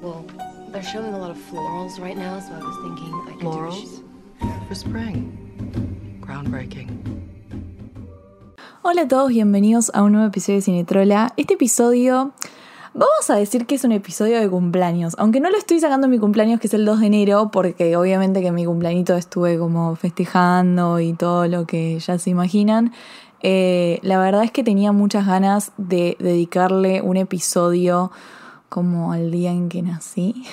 Well, they're showing a lot of florals right now, so I was thinking I could Florals? For spring. Groundbreaking. Hola a todos, bienvenidos a un nuevo episodio de Cinetrola. Este episodio, vamos a decir que es un episodio de cumpleaños, aunque no lo estoy sacando en mi cumpleaños que es el 2 de enero, porque obviamente que en mi cumpleañito estuve como festejando y todo lo que ya se imaginan. Eh, la verdad es que tenía muchas ganas de dedicarle un episodio como al día en que nací.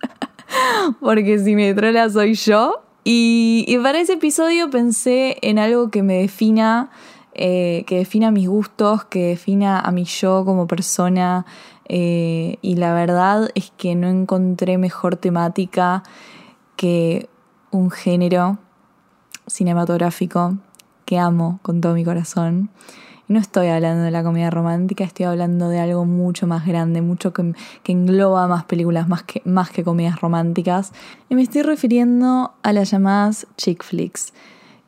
porque Cinetrola soy yo. Y, y para ese episodio pensé en algo que me defina eh, que defina mis gustos, que defina a mi yo como persona. eh, y la verdad es que no encontré mejor temática que un género cinematográfico que amo con todo mi corazón. No estoy hablando de la comedia romántica, estoy hablando de algo mucho más grande, mucho que, que engloba más películas, más que, más que comedias románticas. Y me estoy refiriendo a las llamadas chick flicks.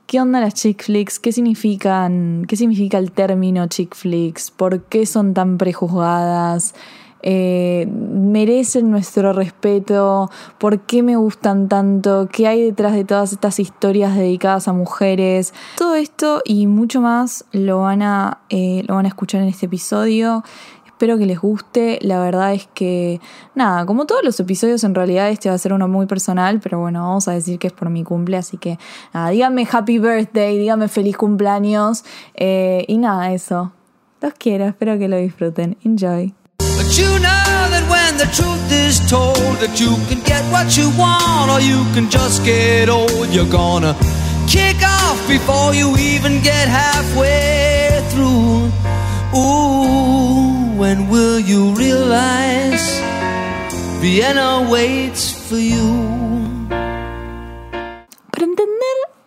¿Qué onda las chick flicks? ¿Qué significan? ¿Qué significa el término chick flicks? ¿Por qué son tan prejuzgadas? Eh, ¿Merecen nuestro respeto? ¿Por qué me gustan tanto? ¿Qué hay detrás de todas estas historias dedicadas a mujeres? Todo esto y mucho más lo van a, eh, lo van a escuchar en este episodio. Espero que les guste. La verdad es que, nada, como todos los episodios, en realidad este va a ser uno muy personal, pero bueno, vamos a decir que es por mi cumple, así que nada, díganme happy birthday, díganme feliz cumpleaños. eh, y nada, eso. Los quiero, espero que lo disfruten. Enjoy. But you know that when the truth is told that you can get what you want or you can just get old, you're gonna kick off before you even get halfway through. Ooh, when will you realize Vienna waits for you?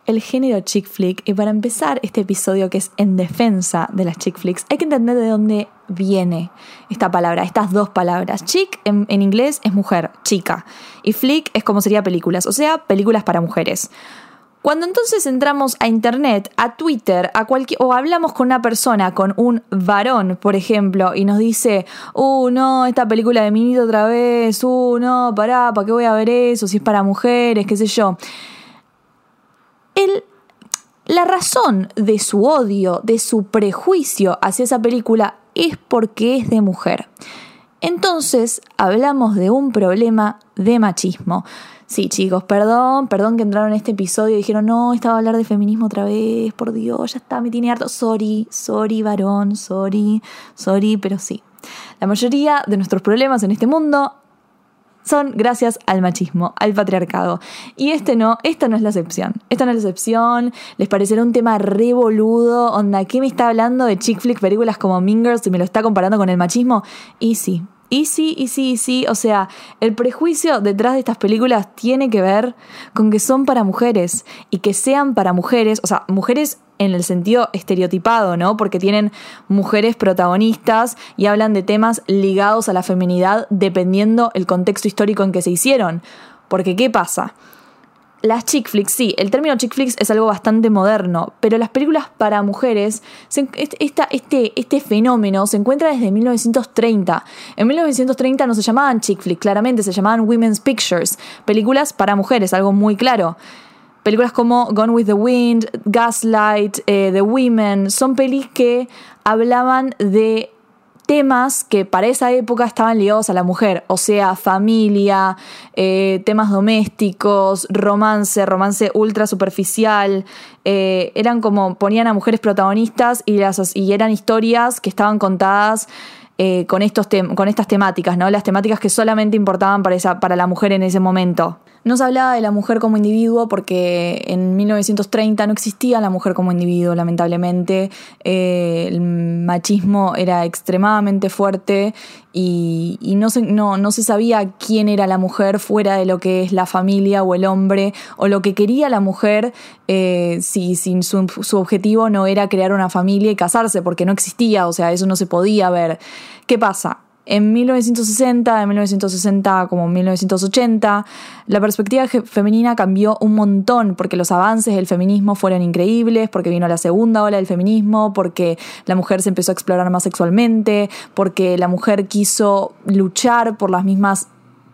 El género chick flick y para empezar este episodio que es en defensa de las chick flicks, hay que entender de dónde viene esta palabra, estas dos palabras. Chick en, inglés es mujer, chica, y flick es como sería películas, o sea, películas para mujeres. Cuando entonces entramos a internet, a Twitter, a cualquier, o hablamos con una persona, con un varón, por ejemplo, y nos dice, uh, no, esta película de Minito otra vez, uh, no, pará, ¿para qué voy a ver eso? Si es para mujeres, qué sé yo. El, la razón de su odio, de su prejuicio hacia esa película es porque es de mujer. Entonces hablamos de un problema de machismo. Sí, chicos, perdón, perdón que entraron en este episodio y dijeron, no, estaba a hablar de feminismo otra vez, por Dios, ya está, me tiene harto. Sorry, sorry, varón, sorry, sorry, pero sí. La mayoría de nuestros problemas en este mundo son gracias al machismo, al patriarcado. Y este no, esta no es la excepción. Esta no es la excepción. Les parecerá un tema revoludo. Onda, ¿qué me está hablando de chick flick, películas como Mingers y me lo está comparando con el machismo? Y sí. Y sí, y sí, y sí. O sea, el prejuicio detrás de estas películas tiene que ver con que son para mujeres. Y que sean para mujeres, o sea, mujeres en el sentido estereotipado, ¿no? Porque tienen mujeres protagonistas y hablan de temas ligados a la feminidad dependiendo el contexto histórico en que se hicieron. Porque, ¿qué pasa? Las chick flicks, sí, el término chick flicks es algo bastante moderno, pero las películas para mujeres, se, esta, este, este fenómeno se encuentra desde 1930. En 1930 no se llamaban chick flicks, claramente se llamaban women's pictures, películas para mujeres, algo muy claro. Películas como Gone with the Wind, Gaslight, eh, The Women, son pelis que hablaban de temas que para esa época estaban ligados a la mujer, o sea, familia, eh, temas domésticos, romance, romance ultra superficial, eh, eran como ponían a mujeres protagonistas y, las, y eran historias que estaban contadas eh, con, estos con estas temáticas, ¿no? Las temáticas que solamente importaban para, esa, para la mujer en ese momento. No se hablaba de la mujer como individuo porque en 1930 no existía la mujer como individuo, lamentablemente. Eh, el machismo era extremadamente fuerte y, no, se, no, no, se, sabía quién era la mujer fuera de lo que es la familia o el hombre o lo que quería la mujer eh, si, si su, su objetivo no era crear una familia y casarse porque no existía, o sea, eso no se podía ver. ¿Qué pasa? En 1960, en 1960 como 1980, la perspectiva femenina cambió un montón porque los avances del feminismo fueron increíbles, porque vino la segunda ola del feminismo, porque la mujer se empezó a explorar más sexualmente, porque la mujer quiso luchar por las mismas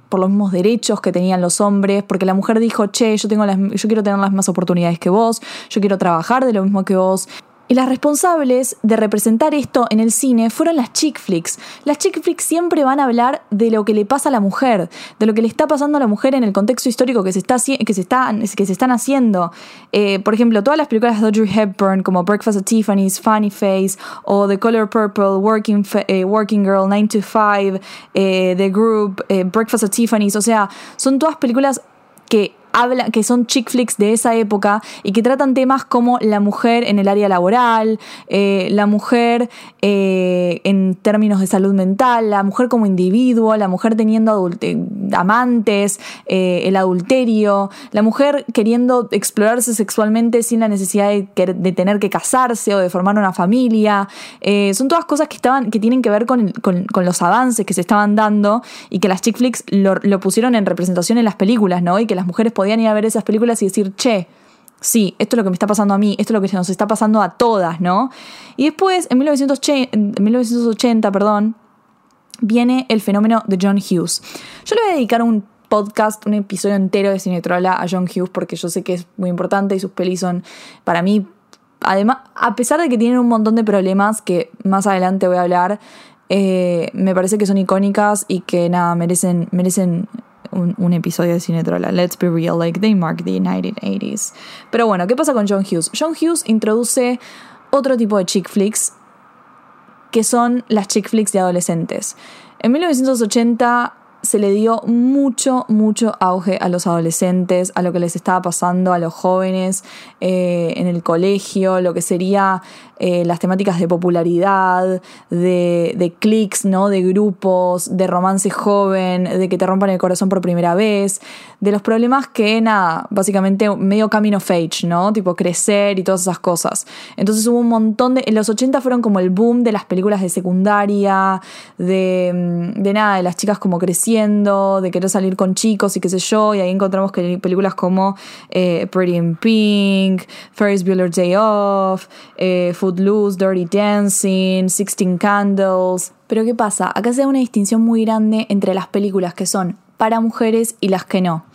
por los mismos derechos que tenían los hombres, porque la mujer dijo, che, yo, tengo las, yo quiero tener las mismas oportunidades que vos, yo quiero trabajar de lo mismo que vos. Y las responsables de representar esto en el cine fueron las chick flicks. Las chick flicks siempre van a hablar de lo que le pasa a la mujer, de lo que le está pasando a la mujer en el contexto histórico que se, está, que se, está, que se están haciendo. Eh, por ejemplo, todas las películas de Audrey Hepburn, como Breakfast at Tiffany's, Funny Face, o The Color Purple, Working, eh, Working Girl, 9 to 5, eh, The Group, Breakfast at Tiffany's, o sea, son todas películas que que son chick flicks de esa época y que tratan temas como la mujer en el área laboral, eh, la mujer eh, en términos de salud mental, la mujer como individuo, la mujer teniendo amantes, eh, el adulterio, la mujer queriendo explorarse sexualmente sin la necesidad de, tener que casarse o de formar una familia. son todas cosas que, estaban, que tienen que ver con, los avances que se estaban dando y que las chick flicks lo, lo pusieron en representación en las películas, ¿no? Y que las mujeres podían podían ir a ver esas películas y decir, che, sí, esto es lo que me está pasando a mí, esto es lo que nos está pasando a todas, ¿no? Y después, en 1980, en 1980 perdón, viene el fenómeno de John Hughes. Yo le voy a dedicar un podcast, un episodio entero de Cine a John Hughes porque yo sé que es muy importante y sus pelis son, para mí, además, a pesar de que tienen un montón de problemas que más adelante voy a hablar, eh, me parece que son icónicas y que nada, merecen, merecen un, episodio de Cine Trola. Let's be real, like they mark the 1980s. Pero bueno, ¿qué pasa con John Hughes? John Hughes introduce otro tipo de chick flicks que son las chick flicks de adolescentes. En 1980 se le dio mucho, mucho auge a los adolescentes, a lo que les estaba pasando a los jóvenes eh, en el colegio, lo que sería eh, las temáticas de popularidad, de, de clics, ¿no? de grupos, de romance joven, de que te rompan el corazón por primera vez, de los problemas que, nada, básicamente medio camino of age, ¿no? Tipo crecer y todas esas cosas. Entonces hubo un montón de... En los 80 fueron como el boom de las películas de secundaria, de, mm, de nada, de las chicas como creciendo, de querer salir con chicos y qué sé yo, y ahí encontramos películas como eh, Pretty in Pink, Ferris Bueller's Day Off, eh, Footloose, Dirty Dancing, Sixteen Candles. Pero ¿qué pasa? Acá se da una distinción muy grande entre las películas que son para mujeres y las que no.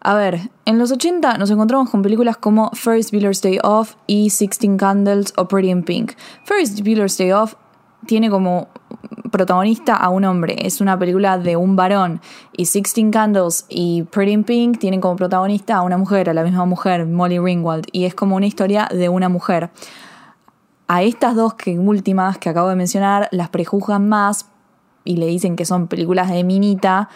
A ver, en los 80 nos encontramos con películas como Ferris Bueller's Day Off y Sixteen Candles o Pretty in Pink. Ferris Bueller's Day Off tiene como protagonista a un hombre, es una película de un varón, y Sixteen Candles y Pretty in Pink tienen como protagonista a una mujer, a la misma mujer, Molly Ringwald, y es como una historia de una mujer. A estas dos que, últimas que acabo de mencionar las prejuzgan más y le dicen que son películas de minita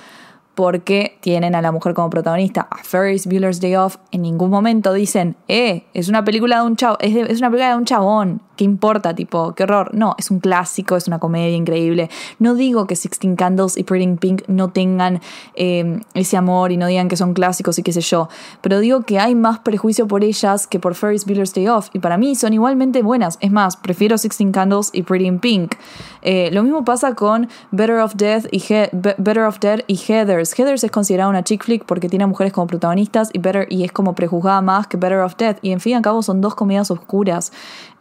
porque tienen a la mujer como protagonista. A Ferris Bueller's Day Off en ningún momento dicen, eh, es una película de un chavo, es, una película de un chabón, ¿qué importa? Tipo, qué horror. No, es un clásico, es una comedia increíble. No digo que Sixteen Candles y Pretty Pink no tengan em, ese amor y no digan que son clásicos y qué sé yo, pero digo que hay más prejuicio por ellas que por Ferris Bueller's Day Off y para mí son igualmente buenas. Es más, prefiero Sixteen Candles y Pretty in Pink. Eh, lo mismo pasa con Better of Death y, Better of Dead y Heathers. Es considerada una chick flick porque tiene a mujeres como protagonistas y, Better, y es como prejuzgada más que Better of Death. Y en fin y al cabo son dos comedias oscuras.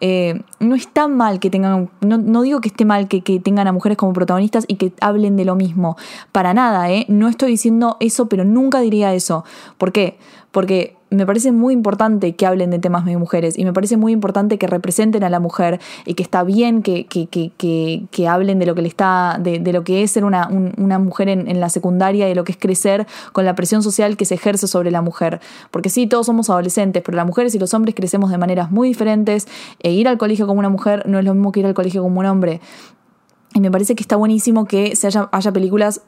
Eh, no está mal que tengan, no, digo que esté mal que, que, tengan a mujeres como protagonistas y que hablen de lo mismo, para nada, ¿eh? No estoy diciendo eso, pero nunca diría eso. ¿Por qué? Porque me parece muy importante que hablen de temas de mujeres y me parece muy importante que representen a la mujer y que está bien que, que, que, que hablen de lo que le está, de, lo que es ser una, una mujer en, en, la secundaria y de lo que es crecer con la presión social que se ejerce sobre la mujer. Porque sí, todos somos adolescentes, pero las mujeres y los hombres crecemos de maneras muy diferentes e ir al colegio como una mujer no es lo mismo que ir al colegio como un hombre. Y me parece que está buenísimo que se haya, haya películas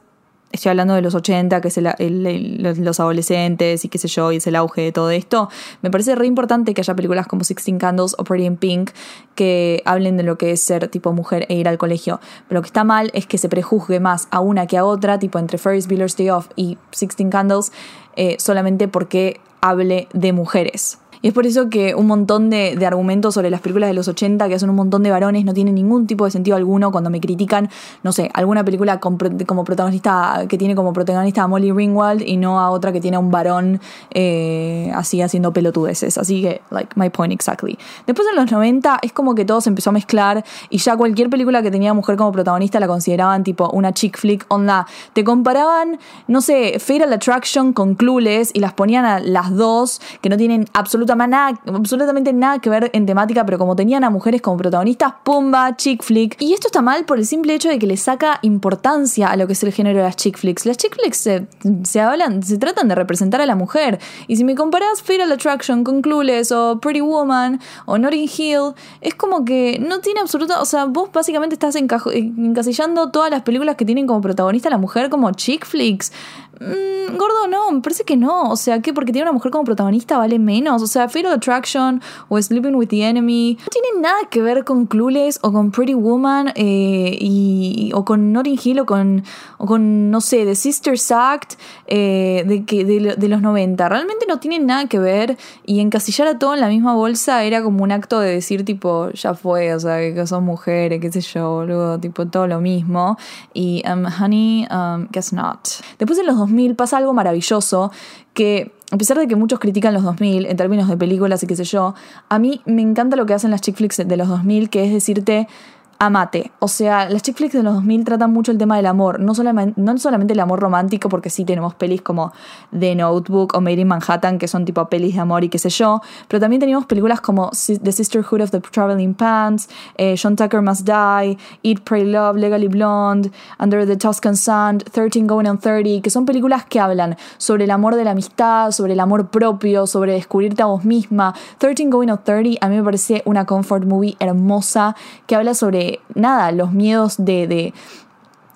estoy hablando de los 80, que es los adolescentes y qué sé yo, y es el auge de todo esto, me parece re importante que haya películas como Sixteen Candles o Pretty in Pink que hablen de lo que es ser tipo mujer e ir al colegio. Pero lo que está mal es que se prejuzgue más a una que a otra, tipo entre Ferris Bueller's Day Off y Sixteen Candles, eh, solamente porque hable de mujeres. Y es por eso que un montón de, de argumentos sobre las películas de los 80 que hacen un montón de varones no tienen ningún tipo de sentido alguno cuando me critican, no sé, alguna película como protagonista, que tiene como protagonista a Molly Ringwald y no a otra que tiene a un varón eh, así haciendo pelotudeces. Así que, like, my point exactly. Después en los 90 es como que todo se empezó a mezclar y ya cualquier película que tenía mujer como protagonista la consideraban tipo una chick flick, onda, te comparaban, no sé, Fatal Attraction con Clueless y las ponían a las dos, que no tienen absolutamente absolutamente nada que ver en temática, pero como tenían a mujeres como protagonistas, pumba, chick flick. Y esto está mal por el simple hecho de que le saca importancia a lo que es el género de las chick flicks. Las chick flicks se, se hablan, se tratan de representar a la mujer. Y si me comparás Fatal Attraction con Clueless o Pretty Woman o Notting Hill, es como que no tiene absoluta, o sea, vos básicamente estás encasillando todas las películas que tienen como protagonista a la mujer como chick flicks. Mm, gordo, no, me parece que no. O sea, que porque tiene una mujer como protagonista vale menos. O sea, Fatal Attraction o Sleeping with the Enemy no tienen nada que ver con Clueless o con Pretty Woman eh, y, o con Notting Hill o con, o con no sé, The Sisters Act eh, de, que, de los 90. Realmente no tienen nada que ver y encasillar a todo en la misma bolsa era como un acto de decir tipo, ya fue, o sea, que son mujeres, qué sé yo, boludo, tipo todo lo mismo. Y, um, honey, um, guess not. Después en los 2000 pasa algo maravilloso que a pesar de que muchos critican los 2000 en términos de películas y qué sé yo, a mí me encanta lo que hacen las chick flicks de los 2000, que es decirte amate. O sea, las chick flicks de los 2000 tratan mucho el tema del amor, no solamente, no solamente el amor romántico, porque sí tenemos pelis como The Notebook o Made in Manhattan, que son tipo pelis de amor y qué sé yo, pero también teníamos películas como The Sisterhood of the Traveling Pants, eh, John Tucker Must Die, Eat, Pray, Love, Legally Blonde, Under the Tuscan Sun, 13 Going on 30, que son películas que hablan sobre el amor de la amistad, sobre el amor propio, sobre descubrirte a vos misma. 13 Going on 30 a mí me parece una comfort movie hermosa que habla sobre, nada, los miedos de... de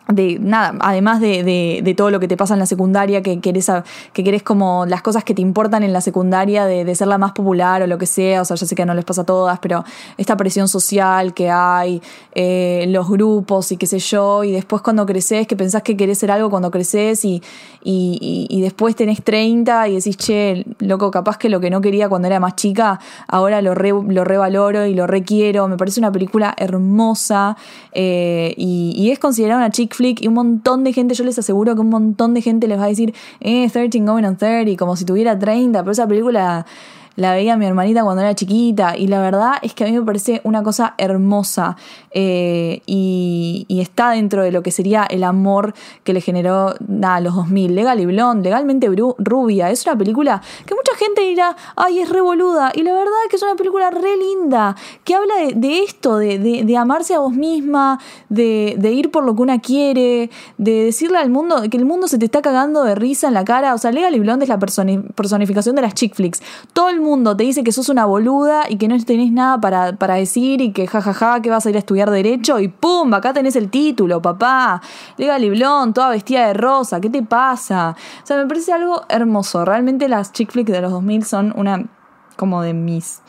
de nada, además de, de- todo lo que te pasa en la secundaria, que querés, que querés como las cosas que te importan en la secundaria, de, ser la más popular o lo que sea, o sea, ya sé que no les pasa a todas, pero esta presión social que hay, eh, los grupos y qué sé yo, y después cuando creces, que pensás que querés ser algo cuando creces y, y, y- después tenés 30 y decís, che, loco, capaz que lo que no quería cuando era más chica, ahora lo, re, lo revaloro y lo requiero, me parece una película hermosa eh, y, es considerada una flick y un montón de gente, yo les aseguro que un montón de gente les va a decir, eh, 13 going on 30, como si tuviera 30, pero esa película la veía mi hermanita cuando era chiquita y la verdad es que a mí me parece una cosa hermosa eh, y, está dentro de lo que sería el amor que le generó nada, los 2000, Legal y Blonde, legalmente rubia, es una película que mucha gente dirá, ay, es re boluda y la verdad es que es una película re linda, que habla de, esto, de, de- amarse a vos misma, de, ir por lo que una quiere, de decirle al mundo que el mundo se te está cagando de risa en la cara, o sea, Legal y Blonde es la personi- personificación de las chick flicks, todo el mundo te dice que sos una boluda y que no tenés nada para, para decir y que jajaja, que vas a ir a estudiar derecho y pum, acá tenés el título, papá. Legal y Blonde, toda vestida de rosa, ¿qué te pasa? O sea, me parece algo hermoso. Realmente las chick flicks de los 2000 son una como de mis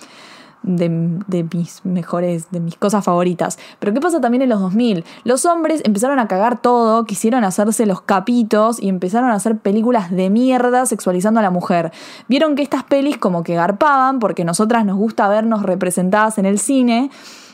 de, de mis mejores, de mis cosas favoritas. Pero ¿qué pasa también en los 2000? Los hombres empezaron a cagar todo, quisieron hacerse los capitos y empezaron a hacer películas de mierda sexualizando a la mujer. Vieron que estas pelis como que garpaban porque nosotras nos gusta vernos representadas en el cine.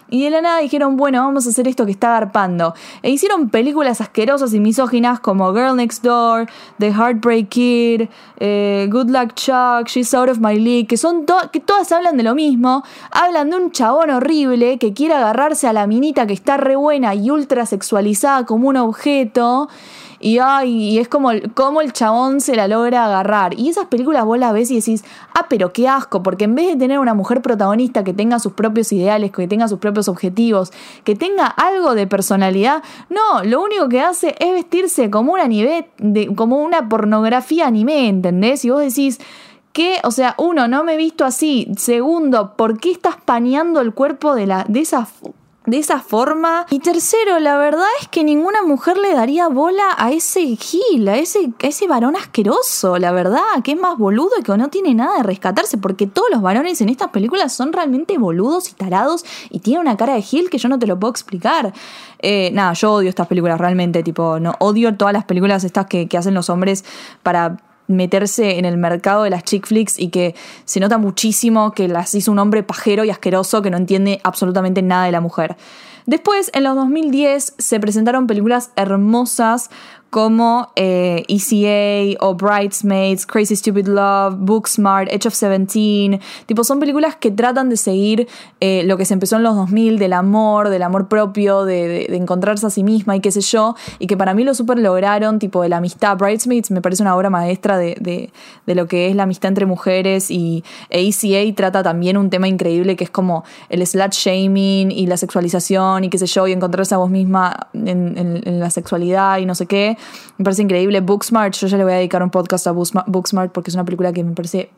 Y de la nada dijeron, bueno, vamos a hacer esto que está garpando. E hicieron películas asquerosas y misóginas como Girl Next Door, The Heartbreak Kid, eh, Good Luck Chuck, She's Out of My League, que son to- que todas hablan de lo mismo. Hablan de un chabón horrible que quiere agarrarse a la minita que está re buena y ultra sexualizada como un objeto. Y, ay, y es como, como el chabón se la logra agarrar. Y esas películas vos las ves y decís, ah, pero qué asco, porque en vez de tener una mujer protagonista que tenga sus propios ideales, que tenga sus propios objetivos, que tenga algo de personalidad, no, lo único que hace es vestirse como una anime, de, como una pornografía anime, ¿entendés? Y vos decís, que, o sea, uno, no me he visto así. Segundo, ¿por qué estás paneando el cuerpo de, la, de esa de esa forma. Y tercero, la verdad es que ninguna mujer le daría bola a ese gil, a ese, ese varón asqueroso, la verdad, que es más boludo y que no tiene nada de rescatarse, porque todos los varones en estas películas son realmente boludos y tarados y tienen una cara de gil que yo no te lo puedo explicar. Eh, nada, yo odio estas películas realmente, tipo, no odio todas las películas estas que, que hacen los hombres para meterse en el mercado de las chick flicks y que se nota muchísimo que las hizo un hombre pajero y asqueroso que no entiende absolutamente nada de la mujer. Después, en los 2010, se presentaron películas hermosas como eh, ECA o Bridesmaids, Crazy Stupid Love, Booksmart, Edge of Seventeen. Tipo, son películas que tratan de seguir eh, lo que se empezó en los 2000, del amor, del amor propio, de, de, encontrarse a sí misma y qué sé yo. Y que para mí lo super lograron, tipo, de la amistad. Bridesmaids me parece una obra maestra de, de, de lo que es la amistad entre mujeres. Y ECA trata también un tema increíble que es como el slut shaming y la sexualización y qué sé yo, y encontrarse a vos misma en la sexualidad y no sé qué. Me parece increíble. Booksmart, yo ya le voy a dedicar un podcast a Booksmart porque es una película que me parece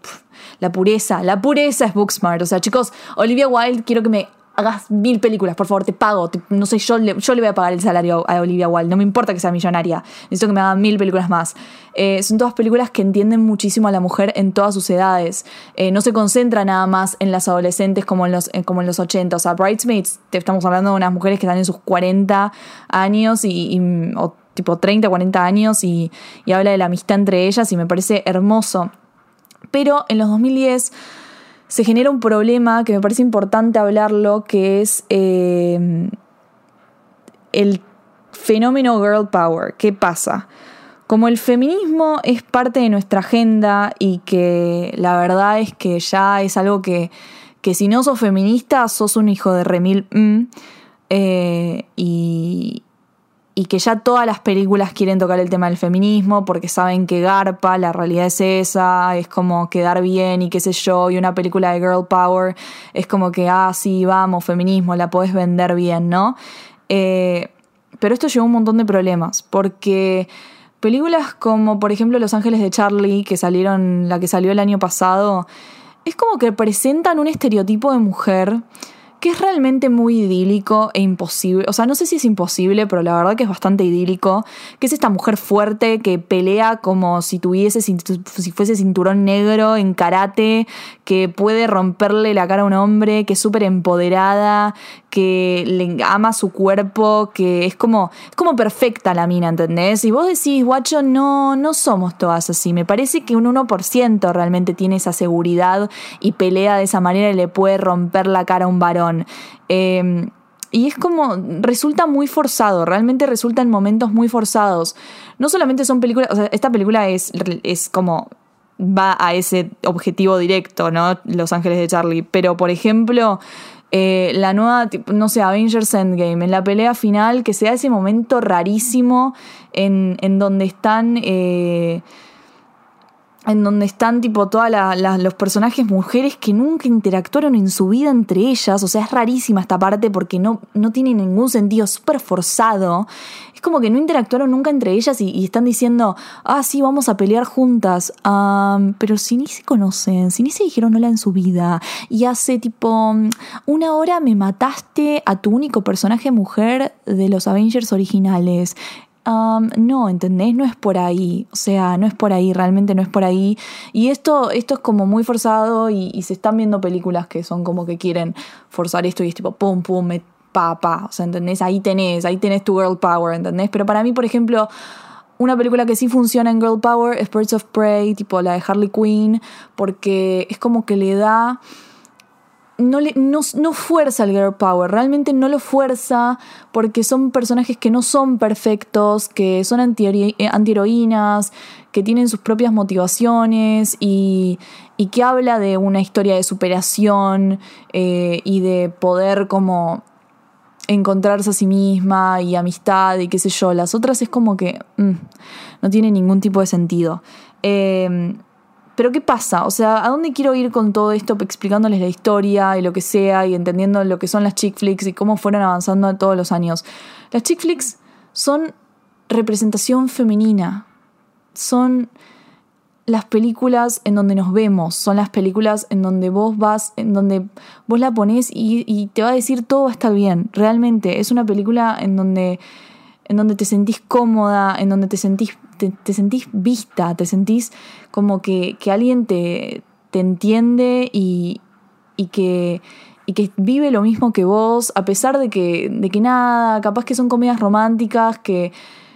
la pureza, la pureza es Booksmart. O sea, chicos, Olivia Wilde, quiero que me hagas mil películas, por favor, te pago. No sé, yo le, yo le voy a pagar el salario a Olivia Wilde. No me importa que sea millonaria. Necesito que me hagan mil películas más. Eh, son todas películas que entienden muchísimo a la mujer en todas sus edades. Eh, no se concentra nada más en las adolescentes como en los, eh, como en los 80. O sea, Bridesmaids, te estamos hablando de unas mujeres que están en sus 40 años y, tipo 30, 40 años y, habla de la amistad entre ellas y me parece hermoso. Pero en los 2010 se genera un problema que me parece importante hablarlo, que es eh, el fenómeno girl power. ¿Qué pasa? Como el feminismo es parte de nuestra agenda y que la verdad es que ya es algo que, que si no sos feminista, sos un hijo de remil. Mm, eh, y, y que ya todas las películas quieren tocar el tema del feminismo porque saben que garpa, la realidad es esa, es como quedar bien y qué sé yo, y una película de girl power es como que, ah, sí, vamos, feminismo, la podés vender bien, ¿no? Eh, pero esto llevó un montón de problemas porque películas como, por ejemplo, Los Ángeles de Charlie, que salieron, la que salió el año pasado, es como que presentan un estereotipo de mujer que es realmente muy idílico e imposible. O sea, no sé si es imposible, pero la verdad que es bastante idílico. Que es esta mujer fuerte que pelea como si tuviese, si fuese cinturón negro en karate, que puede romperle la cara a un hombre, que es súper empoderada, que le ama su cuerpo, que es como, es como perfecta la mina, ¿entendés? Y vos decís, guacho, no, no somos todas así. Me parece que un 1% realmente tiene esa seguridad y pelea de esa manera y le puede romper la cara a un varón. Eh, y es como, resulta muy forzado, realmente resulta en momentos muy forzados. No solamente son películas, o sea, esta película es, es como, va a ese objetivo directo, ¿no? Los Ángeles de Charlie. Pero, por ejemplo, eh, la nueva, no sé, Avengers Endgame, en la pelea final, que se da ese momento rarísimo en, en donde están... Eh, en donde están tipo todos los personajes mujeres que nunca interactuaron en su vida entre ellas, o sea, es rarísima esta parte porque no, no tiene ningún sentido, súper forzado, es como que no interactuaron nunca entre ellas y, están diciendo, ah, sí, vamos a pelear juntas, pero si ni se conocen, si ni se dijeron hola en su vida, y hace tipo una hora me mataste a tu único personaje mujer de los Avengers originales, Um, no, ¿entendés? No es por ahí. O sea, no es por ahí, realmente no es por ahí. Y esto, esto es como muy forzado y, se están viendo películas que son como que quieren forzar esto y es tipo pum, pum, me, pa, pa. O sea, ¿entendés? Ahí tenés, ahí tenés tu girl power, ¿entendés? Pero para mí, por ejemplo, una película que sí funciona en girl power es Birds of Prey, tipo la de Harley Quinn, porque es como que le da no, le, no, no, fuerza el girl power, realmente no lo fuerza porque son personajes que no son perfectos, que son antiheroínas, que tienen sus propias motivaciones y, y, que habla de una historia de superación eh, y de poder como encontrarse a sí misma y amistad y qué sé yo. Las otras es como que mm, no tiene ningún tipo de sentido. Eh, pero ¿qué pasa? O sea, ¿a dónde quiero ir con todo esto explicándoles la historia y lo que sea y entendiendo lo que son las chick flicks y cómo fueron avanzando todos los años? Las chick flicks son representación femenina. Son las películas en donde nos vemos, son las películas en donde vos vas, en donde vos la pones y, y te va a decir todo va a estar bien. Realmente, es una película en donde, en donde te sentís cómoda, en donde te sentís te, sentís vista, te sentís como que, que alguien te, te entiende y, y, que, y que vive lo mismo que vos, a pesar de que, de que nada, capaz que son comedias románticas, que,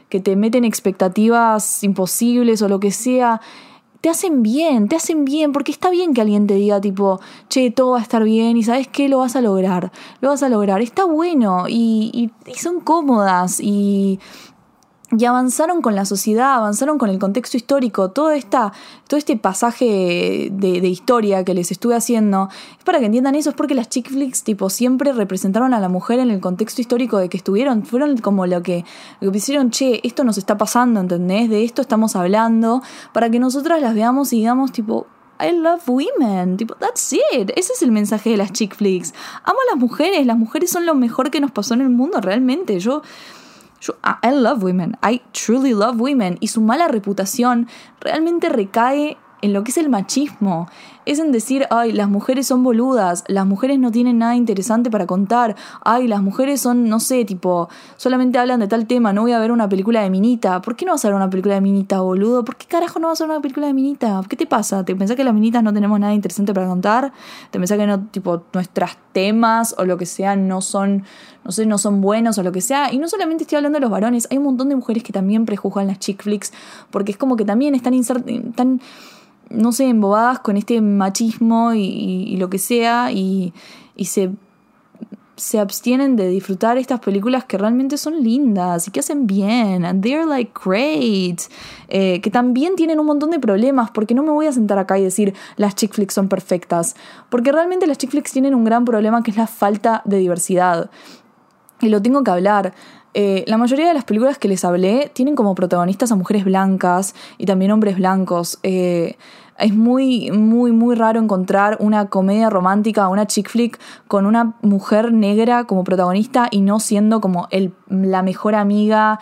que te meten expectativas imposibles o lo que sea. te hacen bien, te hacen bien, porque está bien que alguien te diga tipo, che, todo va a estar bien y sabes qué, lo vas a lograr, lo vas a lograr, está bueno y, y son cómodas y y avanzaron con la sociedad, avanzaron con el contexto histórico, todo, esta, todo este pasaje de, historia que les estuve haciendo, es para que entiendan eso, es porque las chick flicks tipo siempre representaron a la mujer en el contexto histórico de que estuvieron, fueron como lo que, lo que hicieron, che, esto nos está pasando, ¿entendés? De esto estamos hablando, para que nosotras las veamos y digamos tipo, I love women. Tipo, that's it. Ese es el mensaje de las chick flicks. Amo a las mujeres. Las mujeres son lo mejor que nos pasó en el mundo, realmente. Yo yo, I love women, I truly love women. Y su mala reputación realmente recae en lo que es el machismo. Es en decir, ay, las mujeres son boludas, las mujeres no tienen nada interesante para contar, ay, las mujeres son, no sé, tipo, solamente hablan de tal tema, no voy a ver una película de Minita. ¿Por qué no vas a ver una película de Minita, boludo? ¿Por qué carajo no vas a ver una película de Minita? ¿Qué te pasa? ¿Te pensás que las Minitas no tenemos nada interesante para contar? ¿Te pensás que no, tipo, nuestras temas o lo que sea no son, no sé, no son buenos o lo que sea? Y no solamente estoy hablando de los varones, hay un montón de mujeres que también prejuzgan las chick flicks, porque es como que también están, están no sé, embobadas con este machismo y, y lo que sea y, y se, se abstienen de disfrutar estas películas que realmente son lindas y que hacen bien, and they're like great, eh, que también tienen un montón de problemas, porque no me voy a sentar acá y decir las chick flicks son perfectas, porque realmente las chick flicks tienen un gran problema que es la falta de diversidad. Y lo tengo que hablar. Eh, la mayoría de las películas que les hablé tienen como protagonistas a mujeres blancas y también hombres blancos. Eh, es muy, muy, muy raro encontrar una comedia romántica, una chick flick con una mujer negra como protagonista y no siendo como el, la mejor amiga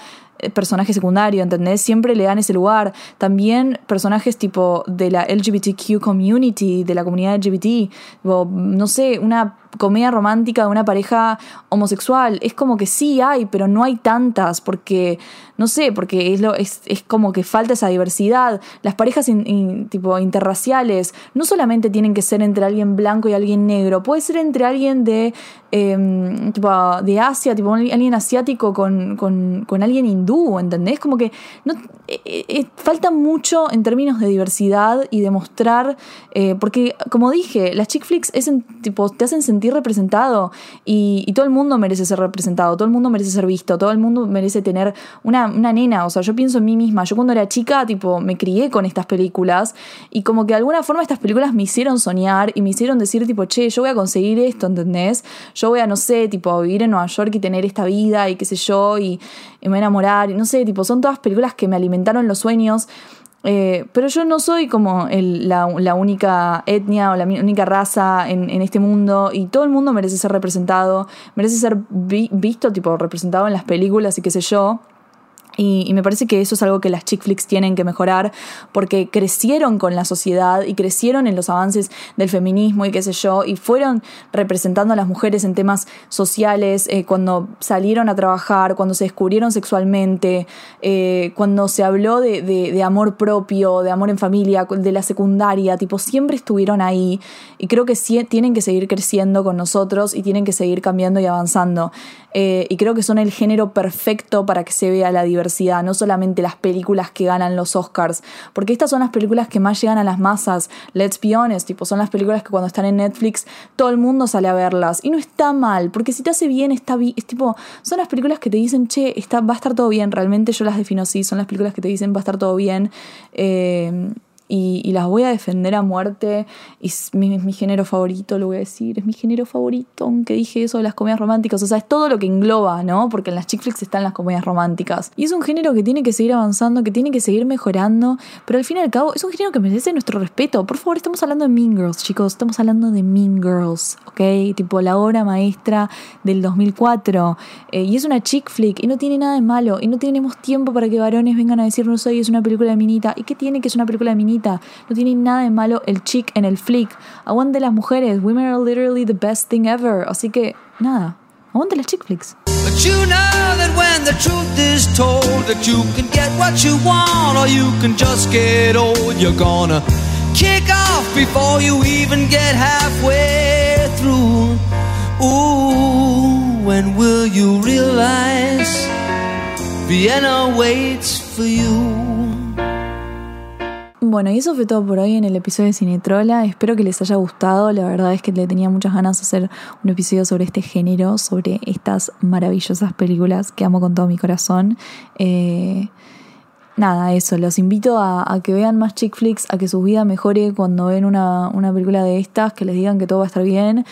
personaje secundario, ¿entendés? Siempre le dan ese lugar. También personajes tipo de la LGBTQ community, de la comunidad LGBT, no sé, una comedia romántica de una pareja homosexual. Es como que sí hay, pero no hay tantas, porque, no sé, porque es, lo, es, es como que falta esa diversidad. Las parejas in, tipo interraciales no solamente tienen que ser entre alguien blanco y alguien negro, puede ser entre alguien de, eh, tipo, de Asia, tipo alguien asiático con, con, con alguien hindú, ¿entendés? Como que no, eh, eh, falta mucho en términos de diversidad y de mostrar, eh, porque como dije, las chick flicks es tipo, te hacen sentir representado y, todo el mundo merece ser representado, todo el mundo merece ser visto, todo el mundo merece tener una, una nena, o sea, yo pienso en mí misma, yo cuando era chica, tipo, me crié con estas películas y como que de alguna forma estas películas me hicieron soñar y me hicieron decir, tipo, che, yo voy a conseguir esto, ¿entendés? Yo voy a, no sé, tipo, vivir en Nueva York y tener esta vida y qué sé yo, y, y me voy a enamorar, y no sé, tipo, son todas películas que me alimentaron los sueños. Eh, pero yo no soy como el, la, única etnia o la única raza en, en, este mundo y todo el mundo merece ser representado, merece ser vi, visto, tipo representado en las películas y qué sé yo. Y, y, me parece que eso es algo que las chick flicks tienen que mejorar porque crecieron con la sociedad y crecieron en los avances del feminismo y qué sé yo, y fueron representando a las mujeres en temas sociales eh, cuando salieron a trabajar, cuando se descubrieron sexualmente, eh, cuando se habló de, de, de, amor propio, de amor en familia, de la secundaria, tipo, siempre estuvieron ahí y creo que sí, tienen que seguir creciendo con nosotros y tienen que seguir cambiando y avanzando. Eh, y creo que son el género perfecto para que se vea la diversidad, no solamente las películas que ganan los Oscars, porque estas son las películas que más llegan a las masas, let's be honest, tipo, son las películas que cuando están en Netflix todo el mundo sale a verlas y no está mal, porque si te hace bien, está bien, es tipo, son las películas que te dicen, che, está, va a estar todo bien, realmente yo las defino así, son las películas que te dicen va a estar todo bien. Eh, y, las voy a defender a muerte. Y es mi, es mi, género favorito, lo voy a decir. Es mi género favorito, aunque dije eso de las comedias románticas. O sea, es todo lo que engloba, ¿no? Porque en las chick flicks están las comedias románticas. Y es un género que tiene que seguir avanzando, que tiene que seguir mejorando. Pero al fin y al cabo, es un género que merece nuestro respeto. Por favor, estamos hablando de Mean Girls, chicos. Estamos hablando de Mean Girls, ¿ok? Tipo la obra maestra del 2004. Eh, y es una chick flick y no tiene nada de malo. Y no tenemos tiempo para que varones vengan a decirnos, hoy es una película de minita. ¿Y qué tiene que es una película de minita? No tiene nada de malo el chick en el flick. Aguante las mujeres. Women are literally the best thing ever. Así que, nada. Aguante las chick flicks. But you know that when the truth is told that you can get what you want or you can just get old, you're gonna kick off before you even get halfway through. Ooh, when will you realize Vienna waits for you? Bueno, y eso fue todo por hoy en el episodio de Cinetrola. Espero que les haya gustado. La verdad es que le tenía muchas ganas de hacer un episodio sobre este género, sobre estas maravillosas películas que amo con todo mi corazón. Eh, nada, eso, los invito a, a, que vean más chick flicks, a que su vida mejore cuando ven una, una película de estas, que les digan que todo va a estar bien